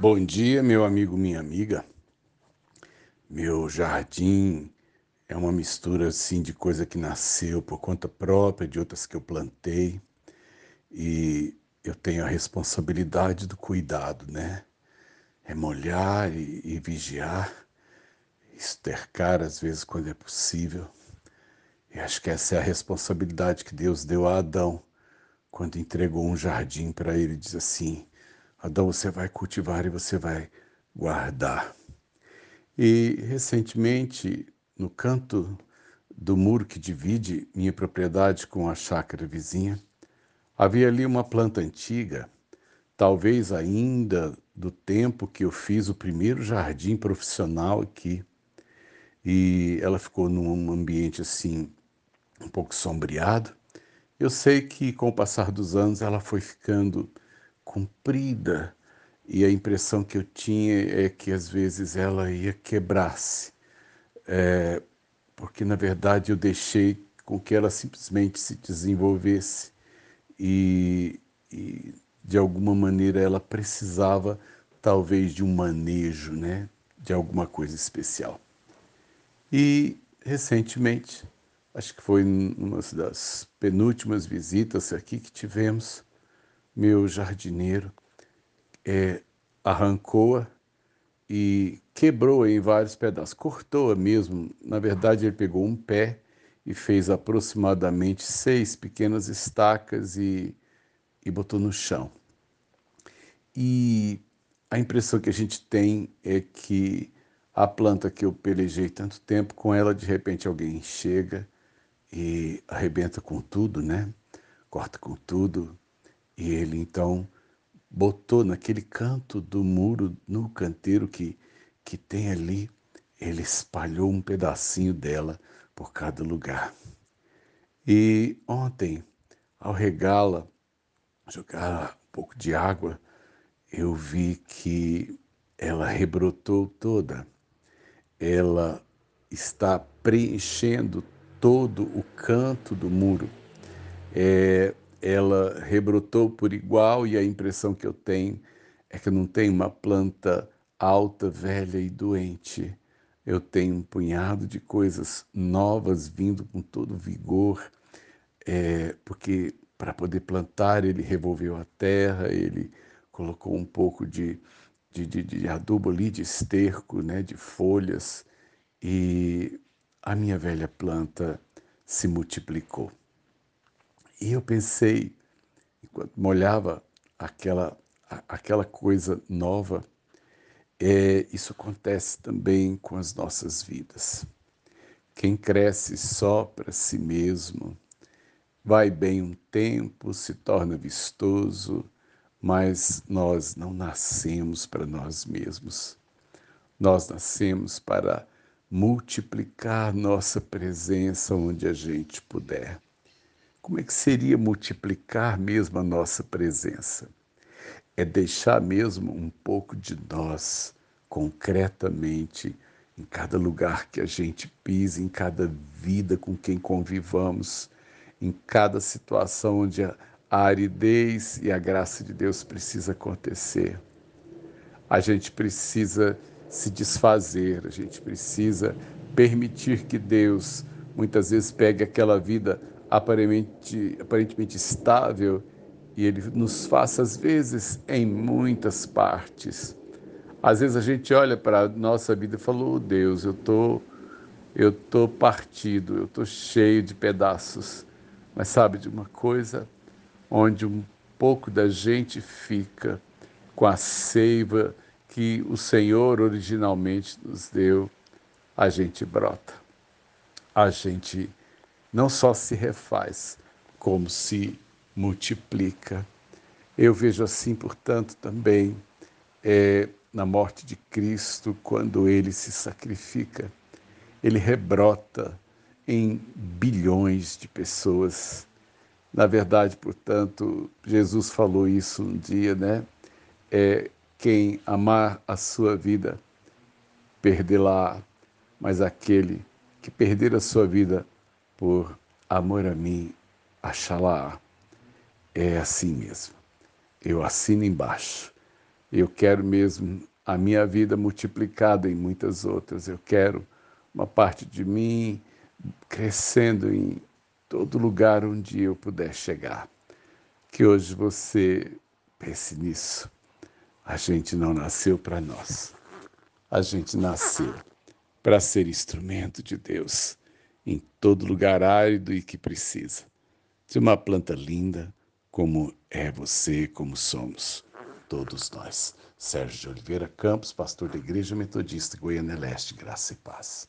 Bom dia, meu amigo, minha amiga. Meu jardim é uma mistura assim de coisa que nasceu por conta própria, de outras que eu plantei. E eu tenho a responsabilidade do cuidado, né? É molhar e, e vigiar, estercar às vezes quando é possível. E acho que essa é a responsabilidade que Deus deu a Adão quando entregou um jardim para ele, diz assim: Adão, você vai cultivar e você vai guardar. E recentemente, no canto do muro que divide minha propriedade com a chácara vizinha, havia ali uma planta antiga, talvez ainda do tempo que eu fiz o primeiro jardim profissional aqui. E ela ficou num ambiente assim, um pouco sombreado. Eu sei que com o passar dos anos ela foi ficando comprida e a impressão que eu tinha é que às vezes ela ia quebrar-se, é, porque na verdade eu deixei com que ela simplesmente se desenvolvesse e, e de alguma maneira ela precisava talvez de um manejo, né, de alguma coisa especial. E recentemente acho que foi numa das penúltimas visitas aqui que tivemos, meu jardineiro é, arrancou-a e quebrou em vários pedaços, cortou-a mesmo. Na verdade, ele pegou um pé e fez aproximadamente seis pequenas estacas e, e botou no chão. E a impressão que a gente tem é que a planta que eu pelejei tanto tempo, com ela de repente alguém chega e arrebenta com tudo, né? Corta com tudo. E ele então botou naquele canto do muro, no canteiro que, que tem ali, ele espalhou um pedacinho dela por cada lugar. E ontem, ao regá-la, jogar um pouco de água, eu vi que ela rebrotou toda. Ela está preenchendo todo o canto do muro. É, ela rebrotou por igual e a impressão que eu tenho é que não tem uma planta alta, velha e doente. Eu tenho um punhado de coisas novas vindo com todo vigor, é, porque para poder plantar ele revolveu a terra, ele colocou um pouco de, de, de, de adubo ali, de esterco, né, de folhas, e a minha velha planta se multiplicou. E eu pensei, enquanto molhava aquela, aquela coisa nova, é, isso acontece também com as nossas vidas. Quem cresce só para si mesmo, vai bem um tempo, se torna vistoso, mas nós não nascemos para nós mesmos. Nós nascemos para multiplicar nossa presença onde a gente puder. Como é que seria multiplicar mesmo a nossa presença? É deixar mesmo um pouco de nós concretamente em cada lugar que a gente pisa, em cada vida com quem convivamos, em cada situação onde a aridez e a graça de Deus precisa acontecer. A gente precisa se desfazer, a gente precisa permitir que Deus muitas vezes pegue aquela vida aparentemente, aparentemente estável e Ele nos faça, às vezes, em muitas partes. Às vezes a gente olha para a nossa vida e fala, oh Deus, eu tô, eu tô partido, eu tô cheio de pedaços. Mas sabe de uma coisa? Onde um pouco da gente fica com a seiva que o Senhor originalmente nos deu, a gente brota. A gente não só se refaz, como se multiplica. Eu vejo assim, portanto, também é, na morte de Cristo, quando ele se sacrifica, ele rebrota em bilhões de pessoas. Na verdade, portanto, Jesus falou isso um dia, né? É, quem amar a sua vida, perdê-la, mas aquele que perder a sua vida por amor a mim, achá-la. É assim mesmo. Eu assino embaixo. Eu quero mesmo a minha vida multiplicada em muitas outras. Eu quero uma parte de mim crescendo em todo lugar onde eu puder chegar. Que hoje você pense nisso. A gente não nasceu para nós. A gente nasceu para ser instrumento de Deus em todo lugar árido e que precisa de uma planta linda como é você, como somos todos nós. Sérgio de Oliveira Campos, pastor da Igreja Metodista Goiânia Leste, graça e paz.